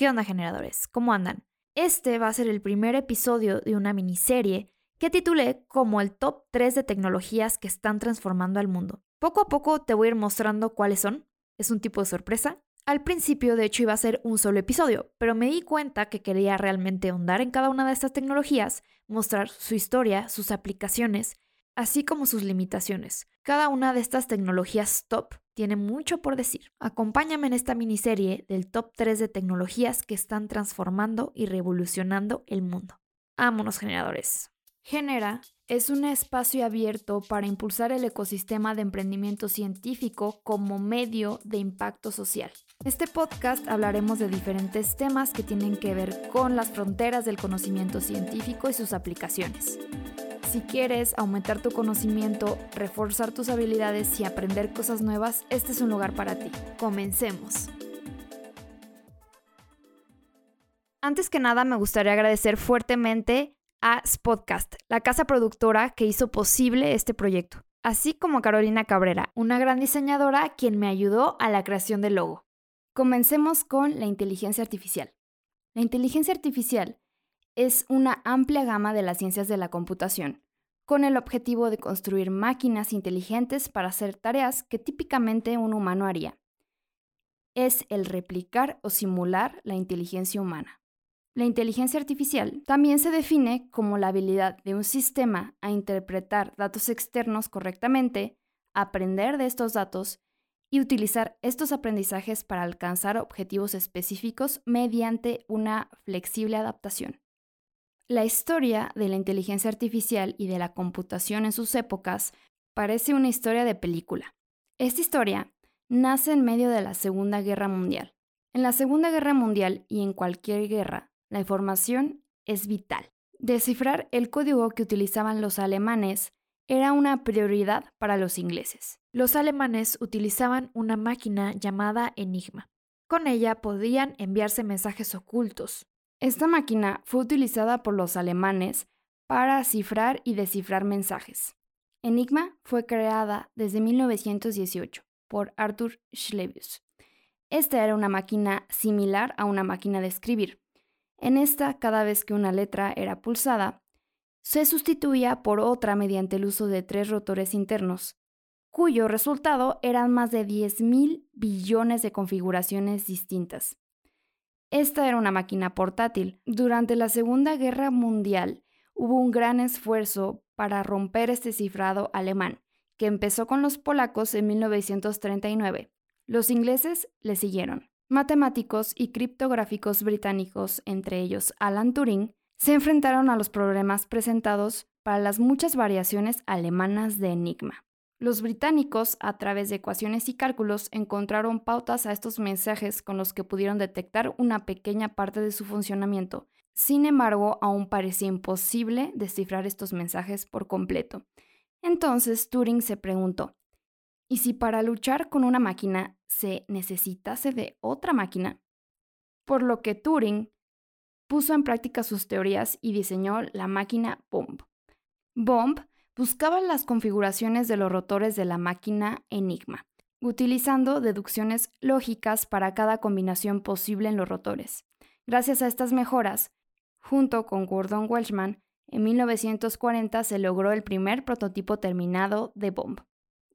¿Qué onda generadores? ¿Cómo andan? Este va a ser el primer episodio de una miniserie que titulé como el top 3 de tecnologías que están transformando al mundo. Poco a poco te voy a ir mostrando cuáles son. Es un tipo de sorpresa. Al principio, de hecho, iba a ser un solo episodio, pero me di cuenta que quería realmente ahondar en cada una de estas tecnologías, mostrar su historia, sus aplicaciones, así como sus limitaciones. Cada una de estas tecnologías top tiene mucho por decir. Acompáñame en esta miniserie del top 3 de tecnologías que están transformando y revolucionando el mundo. Vámonos generadores. Genera es un espacio abierto para impulsar el ecosistema de emprendimiento científico como medio de impacto social. En este podcast hablaremos de diferentes temas que tienen que ver con las fronteras del conocimiento científico y sus aplicaciones. Si quieres aumentar tu conocimiento, reforzar tus habilidades y aprender cosas nuevas, este es un lugar para ti. Comencemos. Antes que nada, me gustaría agradecer fuertemente a Spotcast, la casa productora que hizo posible este proyecto, así como a Carolina Cabrera, una gran diseñadora quien me ayudó a la creación del logo. Comencemos con la inteligencia artificial. La inteligencia artificial es una amplia gama de las ciencias de la computación, con el objetivo de construir máquinas inteligentes para hacer tareas que típicamente un humano haría. Es el replicar o simular la inteligencia humana. La inteligencia artificial también se define como la habilidad de un sistema a interpretar datos externos correctamente, aprender de estos datos y utilizar estos aprendizajes para alcanzar objetivos específicos mediante una flexible adaptación. La historia de la inteligencia artificial y de la computación en sus épocas parece una historia de película. Esta historia nace en medio de la Segunda Guerra Mundial. En la Segunda Guerra Mundial y en cualquier guerra, la información es vital. Descifrar el código que utilizaban los alemanes era una prioridad para los ingleses. Los alemanes utilizaban una máquina llamada Enigma. Con ella podían enviarse mensajes ocultos, esta máquina fue utilizada por los alemanes para cifrar y descifrar mensajes. Enigma fue creada desde 1918 por Arthur Schlebius. Esta era una máquina similar a una máquina de escribir. En esta, cada vez que una letra era pulsada, se sustituía por otra mediante el uso de tres rotores internos, cuyo resultado eran más de 10.000 billones de configuraciones distintas. Esta era una máquina portátil. Durante la Segunda Guerra Mundial hubo un gran esfuerzo para romper este cifrado alemán, que empezó con los polacos en 1939. Los ingleses le siguieron. Matemáticos y criptográficos británicos, entre ellos Alan Turing, se enfrentaron a los problemas presentados para las muchas variaciones alemanas de Enigma. Los británicos, a través de ecuaciones y cálculos, encontraron pautas a estos mensajes con los que pudieron detectar una pequeña parte de su funcionamiento. Sin embargo, aún parecía imposible descifrar estos mensajes por completo. Entonces Turing se preguntó, ¿y si para luchar con una máquina se necesitase de otra máquina? Por lo que Turing puso en práctica sus teorías y diseñó la máquina Bomb. Bomb buscaba las configuraciones de los rotores de la máquina Enigma, utilizando deducciones lógicas para cada combinación posible en los rotores. Gracias a estas mejoras, junto con Gordon Welshman, en 1940 se logró el primer prototipo terminado de Bomb.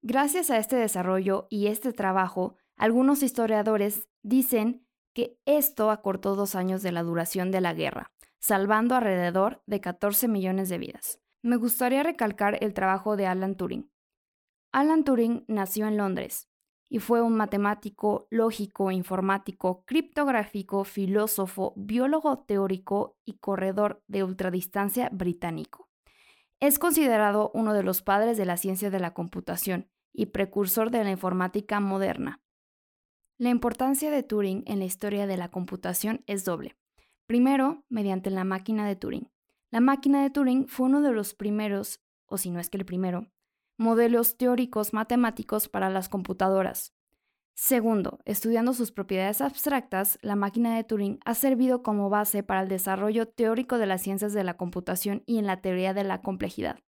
Gracias a este desarrollo y este trabajo, algunos historiadores dicen que esto acortó dos años de la duración de la guerra, salvando alrededor de 14 millones de vidas me gustaría recalcar el trabajo de Alan Turing. Alan Turing nació en Londres y fue un matemático, lógico, informático, criptográfico, filósofo, biólogo teórico y corredor de ultradistancia británico. Es considerado uno de los padres de la ciencia de la computación y precursor de la informática moderna. La importancia de Turing en la historia de la computación es doble. Primero, mediante la máquina de Turing. La máquina de Turing fue uno de los primeros, o si no es que el primero, modelos teóricos matemáticos para las computadoras. Segundo, estudiando sus propiedades abstractas, la máquina de Turing ha servido como base para el desarrollo teórico de las ciencias de la computación y en la teoría de la complejidad.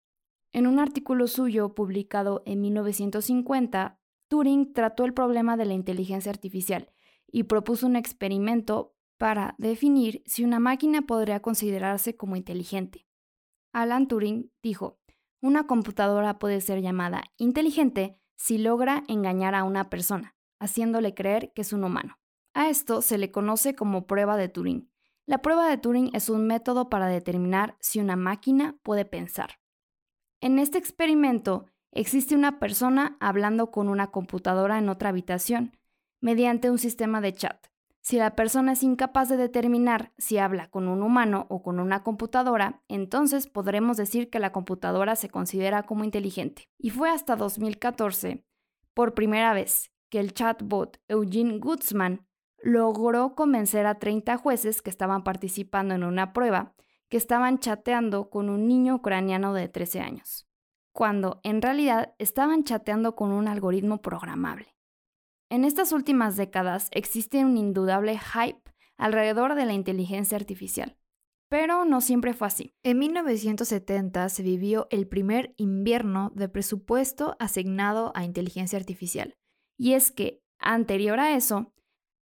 En un artículo suyo publicado en 1950, Turing trató el problema de la inteligencia artificial y propuso un experimento para definir si una máquina podría considerarse como inteligente. Alan Turing dijo, una computadora puede ser llamada inteligente si logra engañar a una persona, haciéndole creer que es un humano. A esto se le conoce como prueba de Turing. La prueba de Turing es un método para determinar si una máquina puede pensar. En este experimento existe una persona hablando con una computadora en otra habitación, mediante un sistema de chat. Si la persona es incapaz de determinar si habla con un humano o con una computadora, entonces podremos decir que la computadora se considera como inteligente. Y fue hasta 2014, por primera vez, que el chatbot Eugene Gutzman logró convencer a 30 jueces que estaban participando en una prueba que estaban chateando con un niño ucraniano de 13 años, cuando en realidad estaban chateando con un algoritmo programable. En estas últimas décadas existe un indudable hype alrededor de la inteligencia artificial, pero no siempre fue así. En 1970 se vivió el primer invierno de presupuesto asignado a inteligencia artificial, y es que, anterior a eso,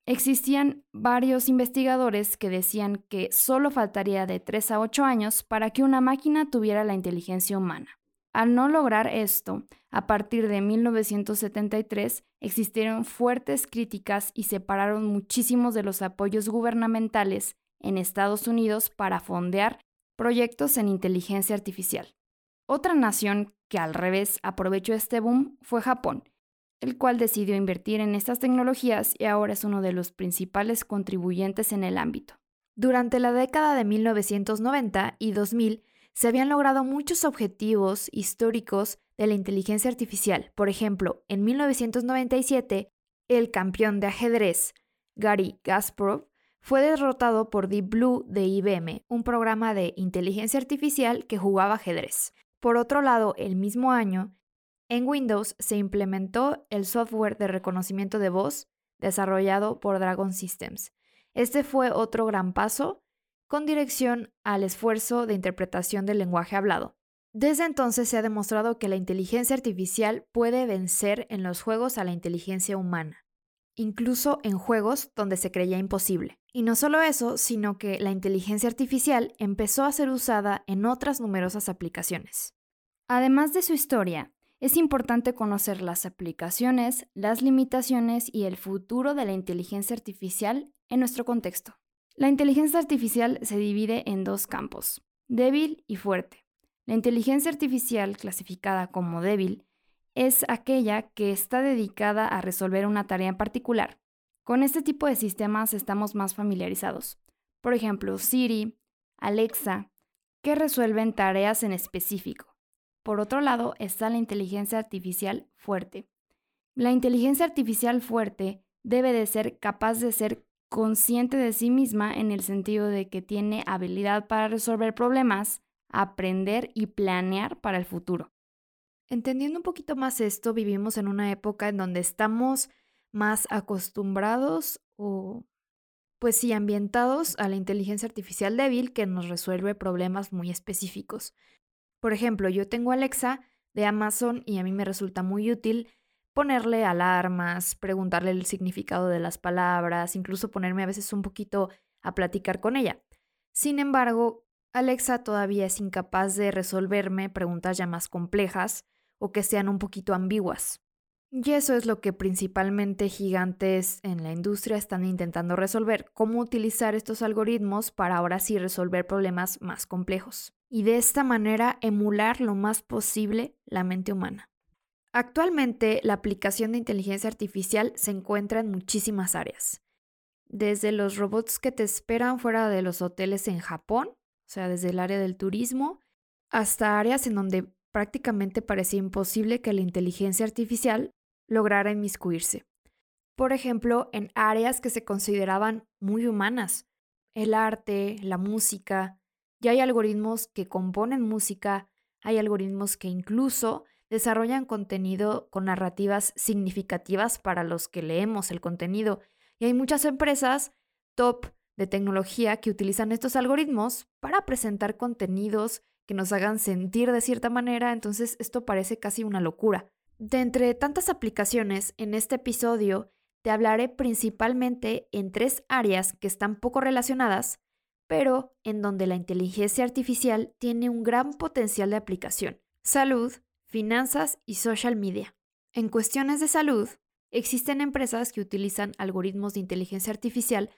existían varios investigadores que decían que solo faltaría de 3 a 8 años para que una máquina tuviera la inteligencia humana. Al no lograr esto, a partir de 1973 existieron fuertes críticas y separaron muchísimos de los apoyos gubernamentales en Estados Unidos para fondear proyectos en inteligencia artificial. Otra nación que al revés aprovechó este boom fue Japón, el cual decidió invertir en estas tecnologías y ahora es uno de los principales contribuyentes en el ámbito. Durante la década de 1990 y 2000 se habían logrado muchos objetivos históricos de la inteligencia artificial. Por ejemplo, en 1997, el campeón de ajedrez, Gary Kasparov, fue derrotado por Deep Blue de IBM, un programa de inteligencia artificial que jugaba ajedrez. Por otro lado, el mismo año, en Windows se implementó el software de reconocimiento de voz desarrollado por Dragon Systems. Este fue otro gran paso con dirección al esfuerzo de interpretación del lenguaje hablado. Desde entonces se ha demostrado que la inteligencia artificial puede vencer en los juegos a la inteligencia humana, incluso en juegos donde se creía imposible. Y no solo eso, sino que la inteligencia artificial empezó a ser usada en otras numerosas aplicaciones. Además de su historia, es importante conocer las aplicaciones, las limitaciones y el futuro de la inteligencia artificial en nuestro contexto. La inteligencia artificial se divide en dos campos, débil y fuerte. La inteligencia artificial clasificada como débil es aquella que está dedicada a resolver una tarea en particular. Con este tipo de sistemas estamos más familiarizados. Por ejemplo, Siri, Alexa, que resuelven tareas en específico. Por otro lado está la inteligencia artificial fuerte. La inteligencia artificial fuerte debe de ser capaz de ser consciente de sí misma en el sentido de que tiene habilidad para resolver problemas, aprender y planear para el futuro. Entendiendo un poquito más esto, vivimos en una época en donde estamos más acostumbrados o, pues sí, ambientados a la inteligencia artificial débil que nos resuelve problemas muy específicos. Por ejemplo, yo tengo Alexa de Amazon y a mí me resulta muy útil ponerle alarmas, preguntarle el significado de las palabras, incluso ponerme a veces un poquito a platicar con ella. Sin embargo, Alexa todavía es incapaz de resolverme preguntas ya más complejas o que sean un poquito ambiguas. Y eso es lo que principalmente gigantes en la industria están intentando resolver, cómo utilizar estos algoritmos para ahora sí resolver problemas más complejos. Y de esta manera emular lo más posible la mente humana. Actualmente, la aplicación de inteligencia artificial se encuentra en muchísimas áreas. Desde los robots que te esperan fuera de los hoteles en Japón, o sea, desde el área del turismo, hasta áreas en donde prácticamente parecía imposible que la inteligencia artificial lograra inmiscuirse. Por ejemplo, en áreas que se consideraban muy humanas, el arte, la música, ya hay algoritmos que componen música, hay algoritmos que incluso desarrollan contenido con narrativas significativas para los que leemos el contenido. Y hay muchas empresas top de tecnología que utilizan estos algoritmos para presentar contenidos que nos hagan sentir de cierta manera, entonces esto parece casi una locura. De entre tantas aplicaciones, en este episodio te hablaré principalmente en tres áreas que están poco relacionadas, pero en donde la inteligencia artificial tiene un gran potencial de aplicación. Salud, finanzas y social media. En cuestiones de salud, existen empresas que utilizan algoritmos de inteligencia artificial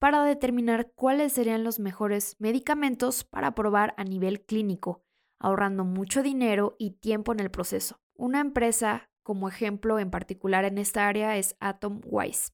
para determinar cuáles serían los mejores medicamentos para probar a nivel clínico, ahorrando mucho dinero y tiempo en el proceso. Una empresa como ejemplo en particular en esta área es AtomWise.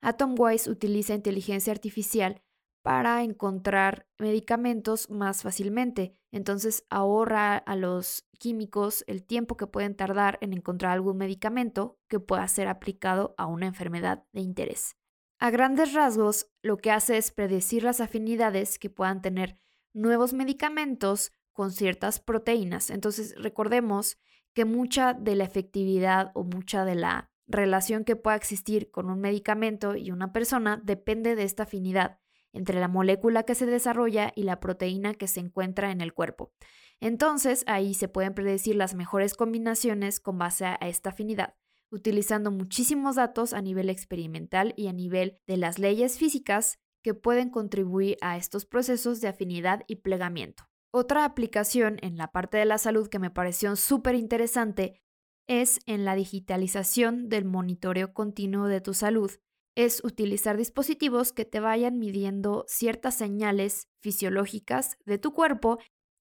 AtomWise utiliza inteligencia artificial para encontrar medicamentos más fácilmente. Entonces ahorra a los químicos el tiempo que pueden tardar en encontrar algún medicamento que pueda ser aplicado a una enfermedad de interés. A grandes rasgos, lo que hace es predecir las afinidades que puedan tener nuevos medicamentos con ciertas proteínas. Entonces, recordemos que mucha de la efectividad o mucha de la relación que pueda existir con un medicamento y una persona depende de esta afinidad entre la molécula que se desarrolla y la proteína que se encuentra en el cuerpo. Entonces, ahí se pueden predecir las mejores combinaciones con base a esta afinidad, utilizando muchísimos datos a nivel experimental y a nivel de las leyes físicas que pueden contribuir a estos procesos de afinidad y plegamiento. Otra aplicación en la parte de la salud que me pareció súper interesante es en la digitalización del monitoreo continuo de tu salud. Es utilizar dispositivos que te vayan midiendo ciertas señales fisiológicas de tu cuerpo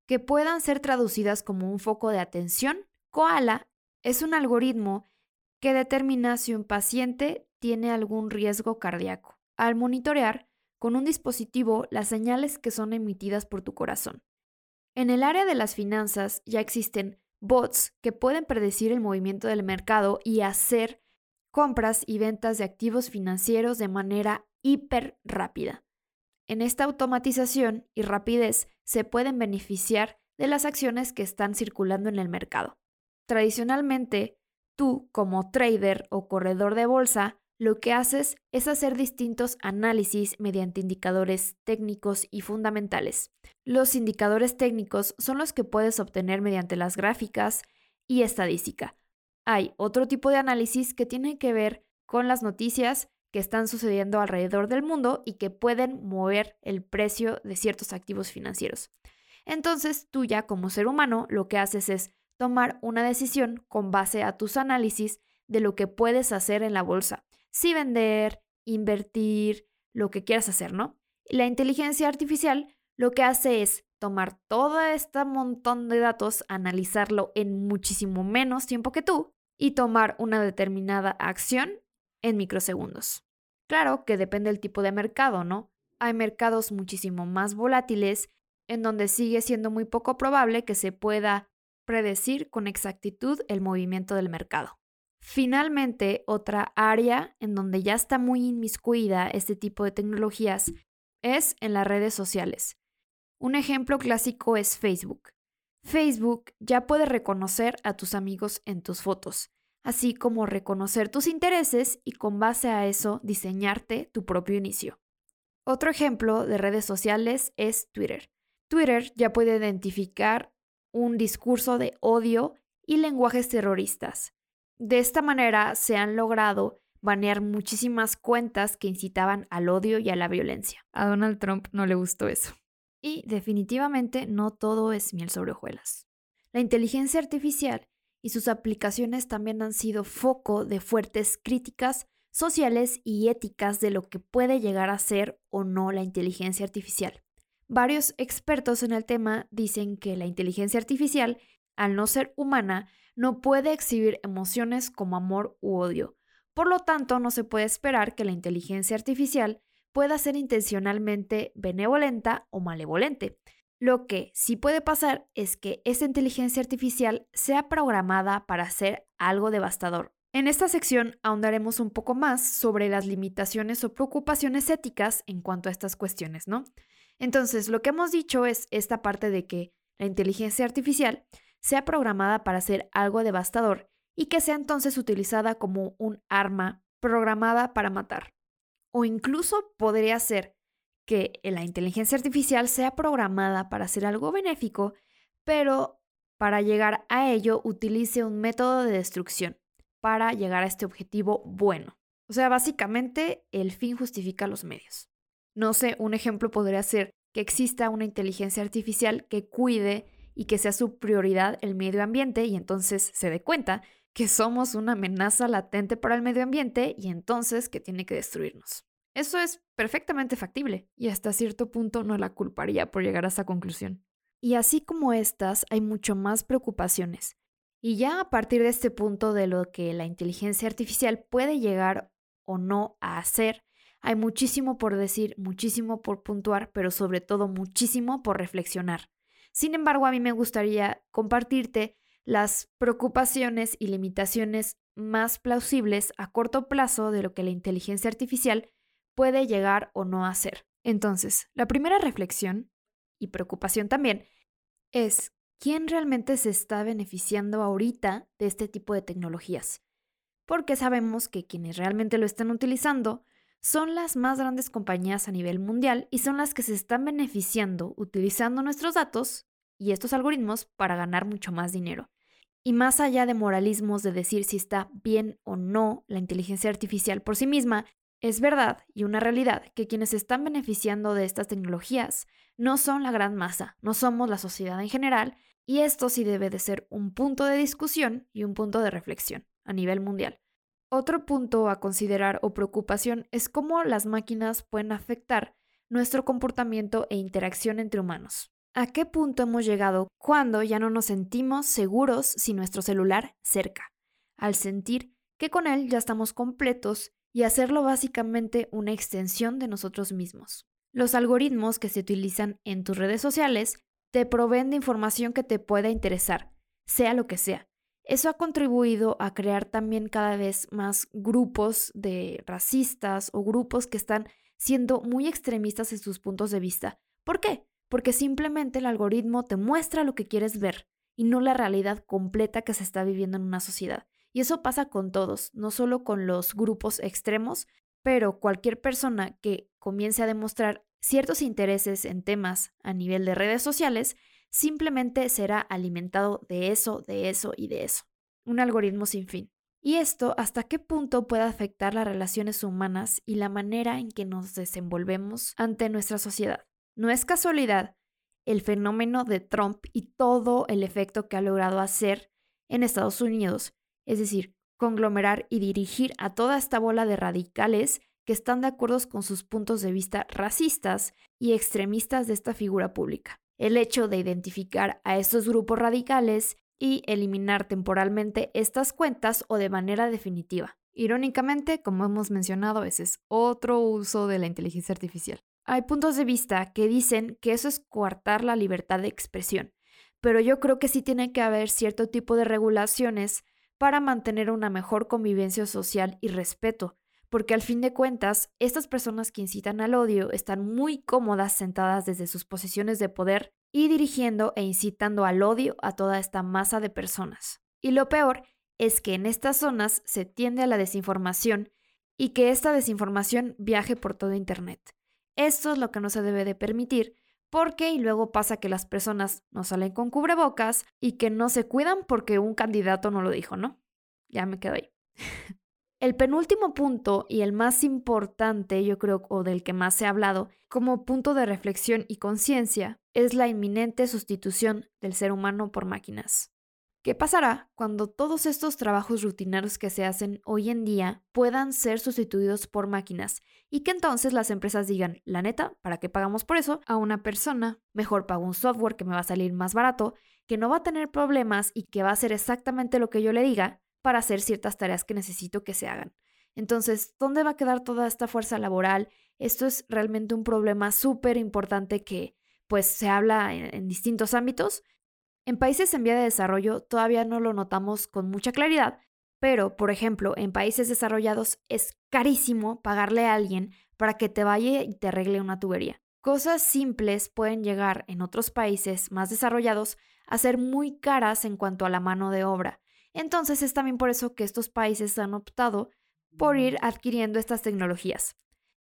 que puedan ser traducidas como un foco de atención. Koala es un algoritmo que determina si un paciente tiene algún riesgo cardíaco al monitorear con un dispositivo las señales que son emitidas por tu corazón. En el área de las finanzas ya existen bots que pueden predecir el movimiento del mercado y hacer compras y ventas de activos financieros de manera hiper rápida. En esta automatización y rapidez se pueden beneficiar de las acciones que están circulando en el mercado. Tradicionalmente, tú como trader o corredor de bolsa lo que haces es hacer distintos análisis mediante indicadores técnicos y fundamentales. Los indicadores técnicos son los que puedes obtener mediante las gráficas y estadística. Hay otro tipo de análisis que tiene que ver con las noticias que están sucediendo alrededor del mundo y que pueden mover el precio de ciertos activos financieros. Entonces, tú ya como ser humano lo que haces es tomar una decisión con base a tus análisis de lo que puedes hacer en la bolsa si vender, invertir, lo que quieras hacer, ¿no? La inteligencia artificial lo que hace es tomar todo este montón de datos, analizarlo en muchísimo menos tiempo que tú y tomar una determinada acción en microsegundos. Claro que depende del tipo de mercado, ¿no? Hay mercados muchísimo más volátiles en donde sigue siendo muy poco probable que se pueda predecir con exactitud el movimiento del mercado. Finalmente, otra área en donde ya está muy inmiscuida este tipo de tecnologías es en las redes sociales. Un ejemplo clásico es Facebook. Facebook ya puede reconocer a tus amigos en tus fotos, así como reconocer tus intereses y con base a eso diseñarte tu propio inicio. Otro ejemplo de redes sociales es Twitter. Twitter ya puede identificar un discurso de odio y lenguajes terroristas. De esta manera se han logrado banear muchísimas cuentas que incitaban al odio y a la violencia. A Donald Trump no le gustó eso. Y definitivamente no todo es miel sobre hojuelas. La inteligencia artificial y sus aplicaciones también han sido foco de fuertes críticas sociales y éticas de lo que puede llegar a ser o no la inteligencia artificial. Varios expertos en el tema dicen que la inteligencia artificial, al no ser humana, no puede exhibir emociones como amor u odio. Por lo tanto, no se puede esperar que la inteligencia artificial pueda ser intencionalmente benevolenta o malevolente. Lo que sí puede pasar es que esa inteligencia artificial sea programada para hacer algo devastador. En esta sección ahondaremos un poco más sobre las limitaciones o preocupaciones éticas en cuanto a estas cuestiones, ¿no? Entonces, lo que hemos dicho es esta parte de que la inteligencia artificial sea programada para hacer algo devastador y que sea entonces utilizada como un arma programada para matar. O incluso podría ser que la inteligencia artificial sea programada para hacer algo benéfico, pero para llegar a ello utilice un método de destrucción para llegar a este objetivo bueno. O sea, básicamente el fin justifica los medios. No sé, un ejemplo podría ser que exista una inteligencia artificial que cuide y que sea su prioridad el medio ambiente y entonces se dé cuenta que somos una amenaza latente para el medio ambiente y entonces que tiene que destruirnos. Eso es perfectamente factible y hasta cierto punto no la culparía por llegar a esa conclusión. Y así como estas, hay mucho más preocupaciones. Y ya a partir de este punto de lo que la inteligencia artificial puede llegar o no a hacer, hay muchísimo por decir, muchísimo por puntuar, pero sobre todo muchísimo por reflexionar. Sin embargo, a mí me gustaría compartirte las preocupaciones y limitaciones más plausibles a corto plazo de lo que la inteligencia artificial puede llegar o no a hacer. Entonces, la primera reflexión, y preocupación también, es quién realmente se está beneficiando ahorita de este tipo de tecnologías. Porque sabemos que quienes realmente lo están utilizando son las más grandes compañías a nivel mundial y son las que se están beneficiando utilizando nuestros datos y estos algoritmos para ganar mucho más dinero. Y más allá de moralismos de decir si está bien o no la inteligencia artificial por sí misma, es verdad y una realidad que quienes están beneficiando de estas tecnologías no son la gran masa, no somos la sociedad en general, y esto sí debe de ser un punto de discusión y un punto de reflexión a nivel mundial. Otro punto a considerar o preocupación es cómo las máquinas pueden afectar nuestro comportamiento e interacción entre humanos. ¿A qué punto hemos llegado cuando ya no nos sentimos seguros sin nuestro celular cerca? Al sentir que con él ya estamos completos y hacerlo básicamente una extensión de nosotros mismos. Los algoritmos que se utilizan en tus redes sociales te proveen de información que te pueda interesar, sea lo que sea. Eso ha contribuido a crear también cada vez más grupos de racistas o grupos que están siendo muy extremistas en sus puntos de vista. ¿Por qué? Porque simplemente el algoritmo te muestra lo que quieres ver y no la realidad completa que se está viviendo en una sociedad. Y eso pasa con todos, no solo con los grupos extremos, pero cualquier persona que comience a demostrar ciertos intereses en temas a nivel de redes sociales, simplemente será alimentado de eso, de eso y de eso. Un algoritmo sin fin. Y esto hasta qué punto puede afectar las relaciones humanas y la manera en que nos desenvolvemos ante nuestra sociedad. No es casualidad el fenómeno de Trump y todo el efecto que ha logrado hacer en Estados Unidos, es decir, conglomerar y dirigir a toda esta bola de radicales que están de acuerdo con sus puntos de vista racistas y extremistas de esta figura pública. El hecho de identificar a estos grupos radicales y eliminar temporalmente estas cuentas o de manera definitiva. Irónicamente, como hemos mencionado, ese es otro uso de la inteligencia artificial. Hay puntos de vista que dicen que eso es coartar la libertad de expresión, pero yo creo que sí tiene que haber cierto tipo de regulaciones para mantener una mejor convivencia social y respeto, porque al fin de cuentas, estas personas que incitan al odio están muy cómodas sentadas desde sus posiciones de poder y dirigiendo e incitando al odio a toda esta masa de personas. Y lo peor es que en estas zonas se tiende a la desinformación y que esta desinformación viaje por todo Internet. Esto es lo que no se debe de permitir porque y luego pasa que las personas no salen con cubrebocas y que no se cuidan porque un candidato no lo dijo, ¿no? Ya me quedo ahí. el penúltimo punto y el más importante, yo creo, o del que más ha hablado como punto de reflexión y conciencia, es la inminente sustitución del ser humano por máquinas. ¿Qué pasará cuando todos estos trabajos rutinarios que se hacen hoy en día puedan ser sustituidos por máquinas y que entonces las empresas digan, la neta, ¿para qué pagamos por eso a una persona? Mejor pago un software que me va a salir más barato, que no va a tener problemas y que va a hacer exactamente lo que yo le diga para hacer ciertas tareas que necesito que se hagan. Entonces, ¿dónde va a quedar toda esta fuerza laboral? Esto es realmente un problema súper importante que pues se habla en, en distintos ámbitos en países en vía de desarrollo todavía no lo notamos con mucha claridad, pero, por ejemplo, en países desarrollados es carísimo pagarle a alguien para que te vaya y te arregle una tubería. Cosas simples pueden llegar en otros países más desarrollados a ser muy caras en cuanto a la mano de obra. Entonces es también por eso que estos países han optado por ir adquiriendo estas tecnologías.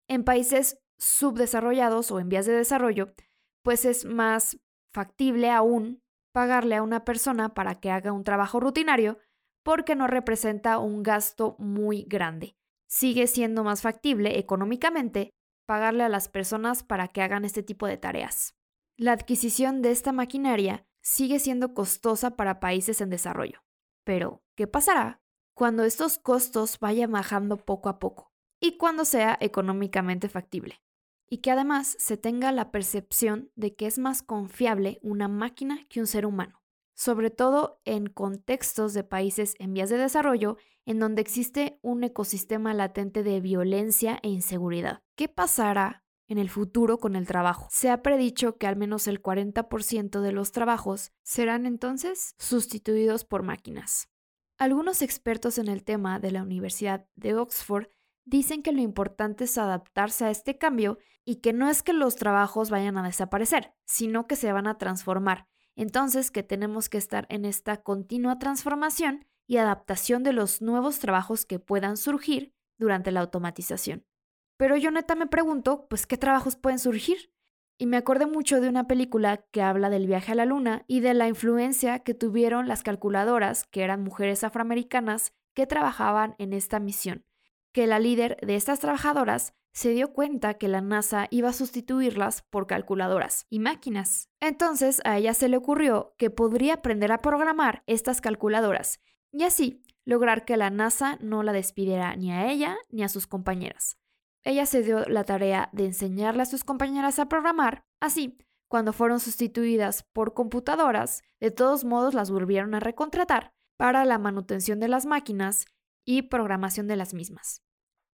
En países subdesarrollados o en vías de desarrollo, pues es más factible aún pagarle a una persona para que haga un trabajo rutinario porque no representa un gasto muy grande. sigue siendo más factible económicamente pagarle a las personas para que hagan este tipo de tareas. La adquisición de esta maquinaria sigue siendo costosa para países en desarrollo. Pero, ¿qué pasará cuando estos costos vayan bajando poco a poco y cuando sea económicamente factible? Y que además se tenga la percepción de que es más confiable una máquina que un ser humano, sobre todo en contextos de países en vías de desarrollo en donde existe un ecosistema latente de violencia e inseguridad. ¿Qué pasará en el futuro con el trabajo. Se ha predicho que al menos el 40% de los trabajos serán entonces sustituidos por máquinas. Algunos expertos en el tema de la Universidad de Oxford dicen que lo importante es adaptarse a este cambio y que no es que los trabajos vayan a desaparecer, sino que se van a transformar. Entonces que tenemos que estar en esta continua transformación y adaptación de los nuevos trabajos que puedan surgir durante la automatización. Pero yo neta me pregunto, pues, ¿qué trabajos pueden surgir? Y me acordé mucho de una película que habla del viaje a la luna y de la influencia que tuvieron las calculadoras, que eran mujeres afroamericanas que trabajaban en esta misión. Que la líder de estas trabajadoras se dio cuenta que la NASA iba a sustituirlas por calculadoras y máquinas. Entonces a ella se le ocurrió que podría aprender a programar estas calculadoras y así lograr que la NASA no la despidiera ni a ella ni a sus compañeras. Ella se dio la tarea de enseñarle a sus compañeras a programar, así, cuando fueron sustituidas por computadoras, de todos modos las volvieron a recontratar para la manutención de las máquinas y programación de las mismas.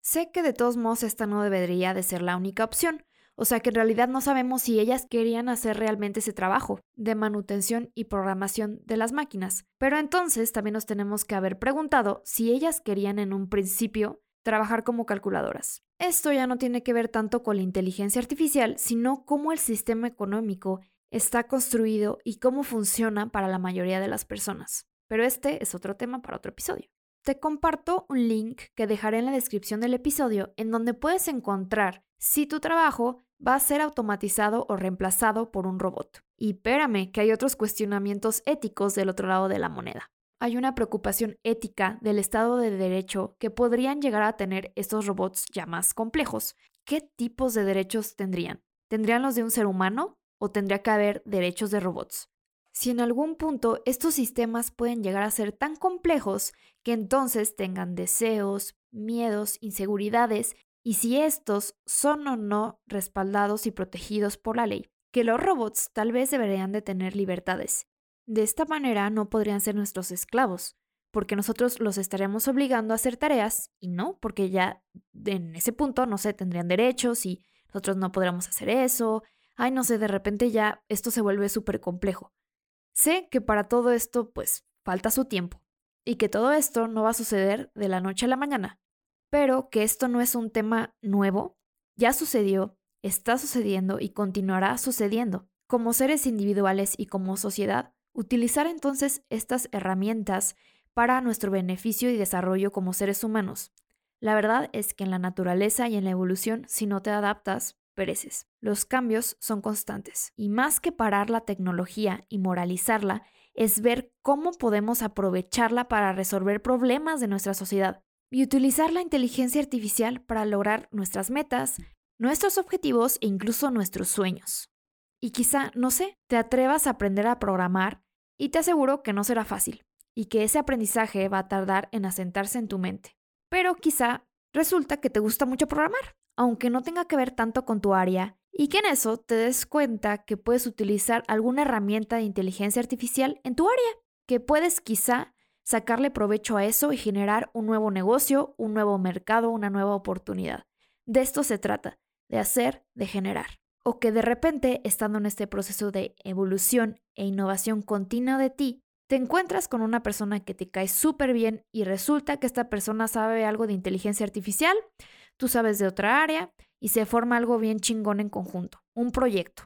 Sé que de todos modos esta no debería de ser la única opción, o sea que en realidad no sabemos si ellas querían hacer realmente ese trabajo de manutención y programación de las máquinas. Pero entonces también nos tenemos que haber preguntado si ellas querían en un principio trabajar como calculadoras. Esto ya no tiene que ver tanto con la inteligencia artificial, sino cómo el sistema económico está construido y cómo funciona para la mayoría de las personas. Pero este es otro tema para otro episodio. Te comparto un link que dejaré en la descripción del episodio en donde puedes encontrar si tu trabajo va a ser automatizado o reemplazado por un robot. Y espérame que hay otros cuestionamientos éticos del otro lado de la moneda hay una preocupación ética del Estado de Derecho que podrían llegar a tener estos robots ya más complejos. ¿Qué tipos de derechos tendrían? ¿Tendrían los de un ser humano o tendría que haber derechos de robots? Si en algún punto estos sistemas pueden llegar a ser tan complejos que entonces tengan deseos, miedos, inseguridades, y si estos son o no respaldados y protegidos por la ley, que los robots tal vez deberían de tener libertades de esta manera no podrían ser nuestros esclavos, porque nosotros los estaríamos obligando a hacer tareas y no, porque ya en ese punto, no sé, tendrían derechos y nosotros no podríamos hacer eso. Ay, no sé, de repente ya esto se vuelve súper complejo. Sé que para todo esto, pues, falta su tiempo y que todo esto no va a suceder de la noche a la mañana, pero que esto no es un tema nuevo, ya sucedió, está sucediendo y continuará sucediendo. Como seres individuales y como sociedad, Utilizar entonces estas herramientas para nuestro beneficio y desarrollo como seres humanos. La verdad es que en la naturaleza y en la evolución, si no te adaptas, pereces. Los cambios son constantes y más que parar la tecnología y moralizarla, es ver cómo podemos aprovecharla para resolver problemas de nuestra sociedad y utilizar la inteligencia artificial para lograr nuestras metas, nuestros objetivos e incluso nuestros sueños. Y quizá, no sé, te atrevas a aprender a programar y te aseguro que no será fácil y que ese aprendizaje va a tardar en asentarse en tu mente. Pero quizá resulta que te gusta mucho programar, aunque no tenga que ver tanto con tu área, y que en eso te des cuenta que puedes utilizar alguna herramienta de inteligencia artificial en tu área, que puedes quizá sacarle provecho a eso y generar un nuevo negocio, un nuevo mercado, una nueva oportunidad. De esto se trata, de hacer, de generar o que de repente, estando en este proceso de evolución e innovación continua de ti, te encuentras con una persona que te cae súper bien y resulta que esta persona sabe algo de inteligencia artificial, tú sabes de otra área y se forma algo bien chingón en conjunto, un proyecto.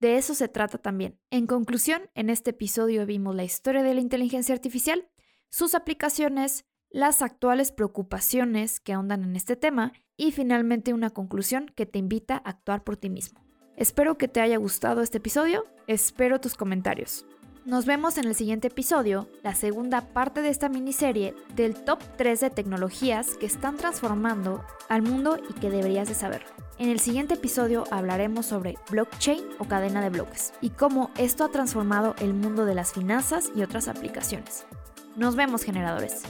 De eso se trata también. En conclusión, en este episodio vimos la historia de la inteligencia artificial, sus aplicaciones, las actuales preocupaciones que ahondan en este tema y finalmente una conclusión que te invita a actuar por ti mismo. Espero que te haya gustado este episodio, espero tus comentarios. Nos vemos en el siguiente episodio, la segunda parte de esta miniserie del top 3 de tecnologías que están transformando al mundo y que deberías de saber. En el siguiente episodio hablaremos sobre blockchain o cadena de bloques y cómo esto ha transformado el mundo de las finanzas y otras aplicaciones. Nos vemos generadores.